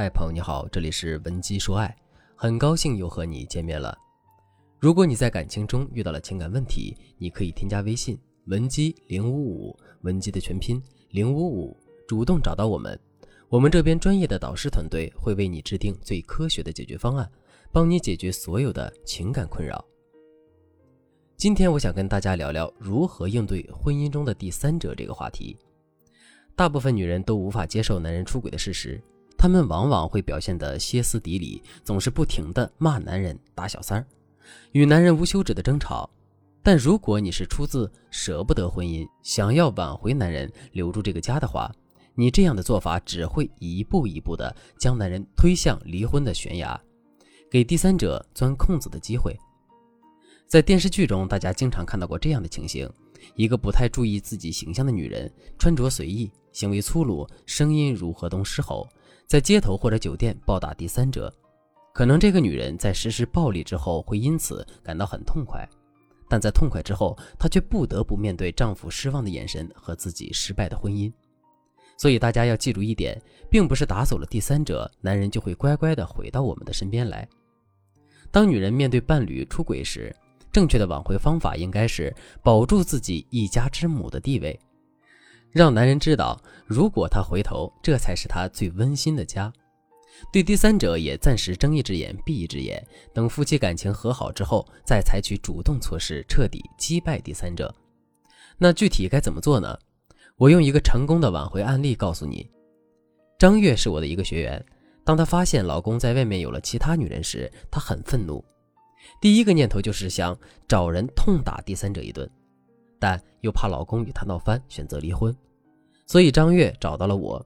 嗨，朋友你好，这里是文姬说爱，很高兴又和你见面了。如果你在感情中遇到了情感问题，你可以添加微信文姬零五五，文姬的全拼零五五，主动找到我们，我们这边专业的导师团队会为你制定最科学的解决方案，帮你解决所有的情感困扰。今天我想跟大家聊聊如何应对婚姻中的第三者这个话题。大部分女人都无法接受男人出轨的事实。他们往往会表现得歇斯底里，总是不停地骂男人、打小三儿，与男人无休止的争吵。但如果你是出自舍不得婚姻，想要挽回男人、留住这个家的话，你这样的做法只会一步一步地将男人推向离婚的悬崖，给第三者钻空子的机会。在电视剧中，大家经常看到过这样的情形：一个不太注意自己形象的女人，穿着随意，行为粗鲁，声音如河东狮吼。在街头或者酒店暴打第三者，可能这个女人在实施暴力之后会因此感到很痛快，但在痛快之后，她却不得不面对丈夫失望的眼神和自己失败的婚姻。所以大家要记住一点，并不是打走了第三者，男人就会乖乖地回到我们的身边来。当女人面对伴侣出轨时，正确的挽回方法应该是保住自己一家之母的地位。让男人知道，如果他回头，这才是他最温馨的家。对第三者也暂时睁一只眼闭一只眼，等夫妻感情和好之后，再采取主动措施，彻底击败第三者。那具体该怎么做呢？我用一个成功的挽回案例告诉你。张月是我的一个学员，当她发现老公在外面有了其他女人时，她很愤怒，第一个念头就是想找人痛打第三者一顿。但又怕老公与她闹翻，选择离婚，所以张月找到了我。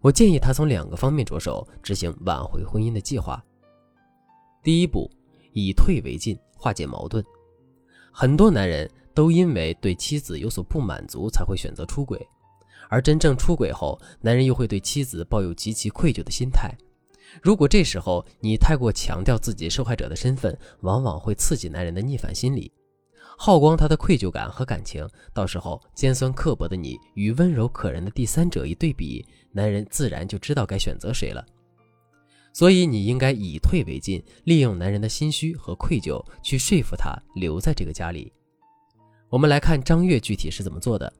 我建议她从两个方面着手执行挽回婚姻的计划。第一步，以退为进，化解矛盾。很多男人都因为对妻子有所不满足，才会选择出轨，而真正出轨后，男人又会对妻子抱有极其愧疚的心态。如果这时候你太过强调自己受害者的身份，往往会刺激男人的逆反心理。耗光他的愧疚感和感情，到时候尖酸刻薄的你与温柔可人的第三者一对比，男人自然就知道该选择谁了。所以你应该以退为进，利用男人的心虚和愧疚去说服他留在这个家里。我们来看张月具体是怎么做的。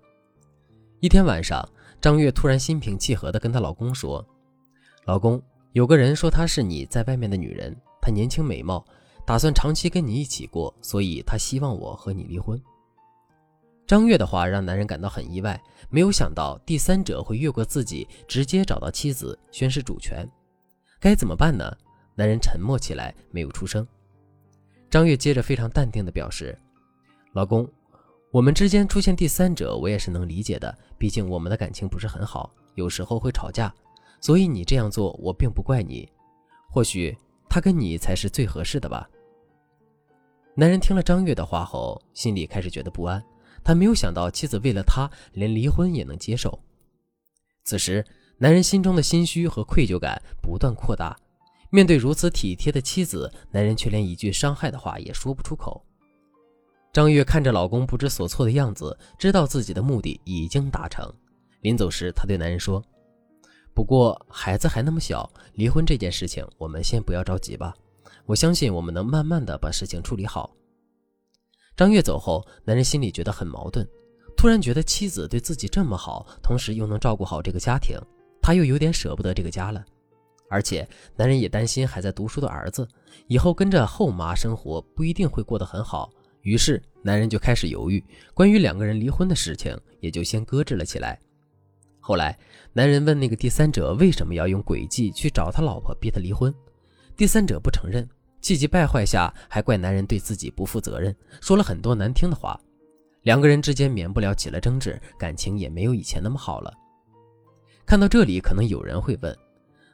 一天晚上，张月突然心平气和地跟她老公说：“老公，有个人说她是你在外面的女人，她年轻美貌。”打算长期跟你一起过，所以他希望我和你离婚。张月的话让男人感到很意外，没有想到第三者会越过自己，直接找到妻子宣示主权。该怎么办呢？男人沉默起来，没有出声。张月接着非常淡定地表示：“老公，我们之间出现第三者，我也是能理解的。毕竟我们的感情不是很好，有时候会吵架，所以你这样做，我并不怪你。或许……”他跟你才是最合适的吧？男人听了张月的话后，心里开始觉得不安。他没有想到妻子为了他连离婚也能接受。此时，男人心中的心虚和愧疚感不断扩大。面对如此体贴的妻子，男人却连一句伤害的话也说不出口。张月看着老公不知所措的样子，知道自己的目的已经达成。临走时，她对男人说。不过孩子还那么小，离婚这件事情我们先不要着急吧。我相信我们能慢慢的把事情处理好。张月走后，男人心里觉得很矛盾，突然觉得妻子对自己这么好，同时又能照顾好这个家庭，他又有点舍不得这个家了。而且男人也担心还在读书的儿子以后跟着后妈生活不一定会过得很好，于是男人就开始犹豫，关于两个人离婚的事情也就先搁置了起来。后来，男人问那个第三者为什么要用诡计去找他老婆逼他离婚，第三者不承认，气急败坏下还怪男人对自己不负责任，说了很多难听的话，两个人之间免不了起了争执，感情也没有以前那么好了。看到这里，可能有人会问，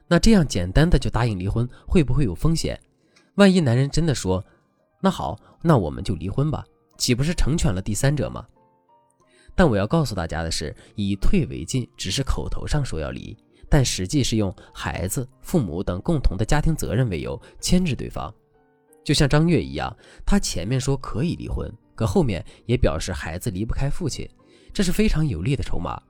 那这样简单的就答应离婚，会不会有风险？万一男人真的说，那好，那我们就离婚吧，岂不是成全了第三者吗？但我要告诉大家的是，以退为进只是口头上说要离，但实际是用孩子、父母等共同的家庭责任为由牵制对方。就像张月一样，他前面说可以离婚，可后面也表示孩子离不开父亲，这是非常有利的筹码。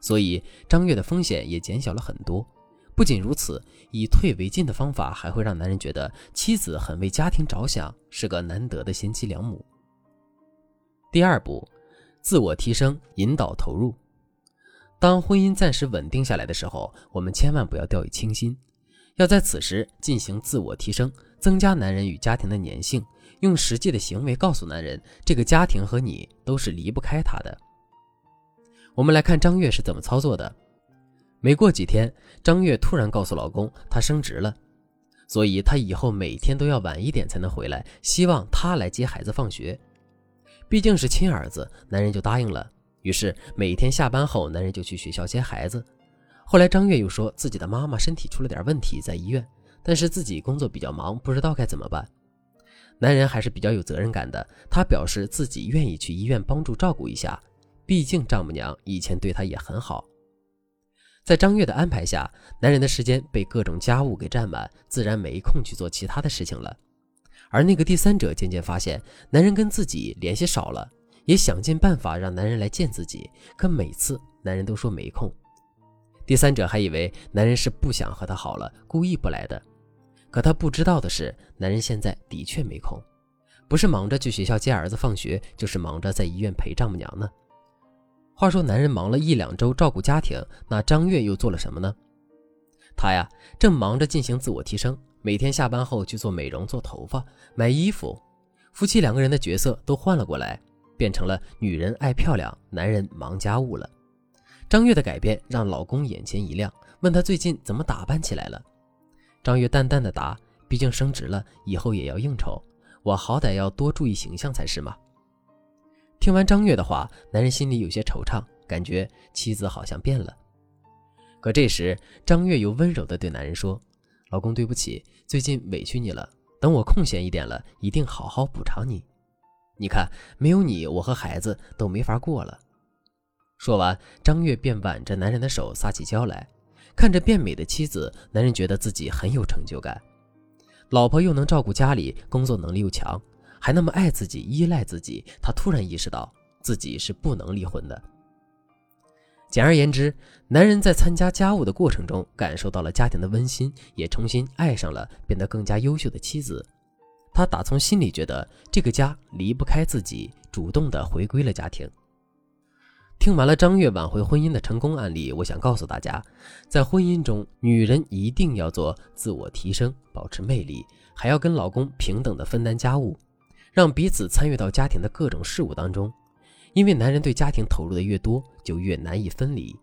所以张月的风险也减小了很多。不仅如此，以退为进的方法还会让男人觉得妻子很为家庭着想，是个难得的贤妻良母。第二步，自我提升，引导投入。当婚姻暂时稳定下来的时候，我们千万不要掉以轻心，要在此时进行自我提升，增加男人与家庭的粘性，用实际的行为告诉男人，这个家庭和你都是离不开他的。我们来看张月是怎么操作的。没过几天，张月突然告诉老公，她升职了，所以她以后每天都要晚一点才能回来，希望他来接孩子放学。毕竟是亲儿子，男人就答应了。于是每天下班后，男人就去学校接孩子。后来张月又说自己的妈妈身体出了点问题，在医院，但是自己工作比较忙，不知道该怎么办。男人还是比较有责任感的，他表示自己愿意去医院帮助照顾一下，毕竟丈母娘以前对他也很好。在张月的安排下，男人的时间被各种家务给占满，自然没空去做其他的事情了。而那个第三者渐渐发现，男人跟自己联系少了，也想尽办法让男人来见自己，可每次男人都说没空。第三者还以为男人是不想和他好了，故意不来的。可他不知道的是，男人现在的确没空，不是忙着去学校接儿子放学，就是忙着在医院陪丈母娘呢。话说，男人忙了一两周照顾家庭，那张月又做了什么呢？他呀，正忙着进行自我提升，每天下班后去做美容、做头发、买衣服，夫妻两个人的角色都换了过来，变成了女人爱漂亮，男人忙家务了。张月的改变让老公眼前一亮，问他最近怎么打扮起来了。张月淡淡的答：“毕竟升职了，以后也要应酬，我好歹要多注意形象才是嘛。”听完张月的话，男人心里有些惆怅，感觉妻子好像变了。可这时，张月又温柔的对男人说：“老公，对不起，最近委屈你了。等我空闲一点了，一定好好补偿你。你看，没有你，我和孩子都没法过了。”说完，张月便挽着男人的手撒起娇来。看着变美的妻子，男人觉得自己很有成就感。老婆又能照顾家里，工作能力又强。还那么爱自己、依赖自己，他突然意识到自己是不能离婚的。简而言之，男人在参加家务的过程中感受到了家庭的温馨，也重新爱上了变得更加优秀的妻子。他打从心里觉得这个家离不开自己，主动的回归了家庭。听完了张月挽回婚姻的成功案例，我想告诉大家，在婚姻中，女人一定要做自我提升，保持魅力，还要跟老公平等的分担家务。让彼此参与到家庭的各种事务当中，因为男人对家庭投入的越多，就越难以分离。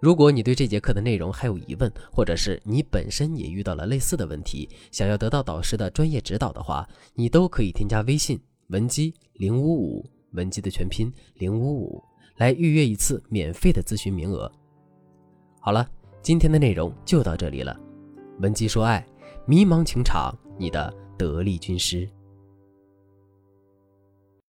如果你对这节课的内容还有疑问，或者是你本身也遇到了类似的问题，想要得到导师的专业指导的话，你都可以添加微信文姬零五五，文姬的全拼零五五，来预约一次免费的咨询名额。好了，今天的内容就到这里了。文姬说爱，迷茫情场，你的得力军师。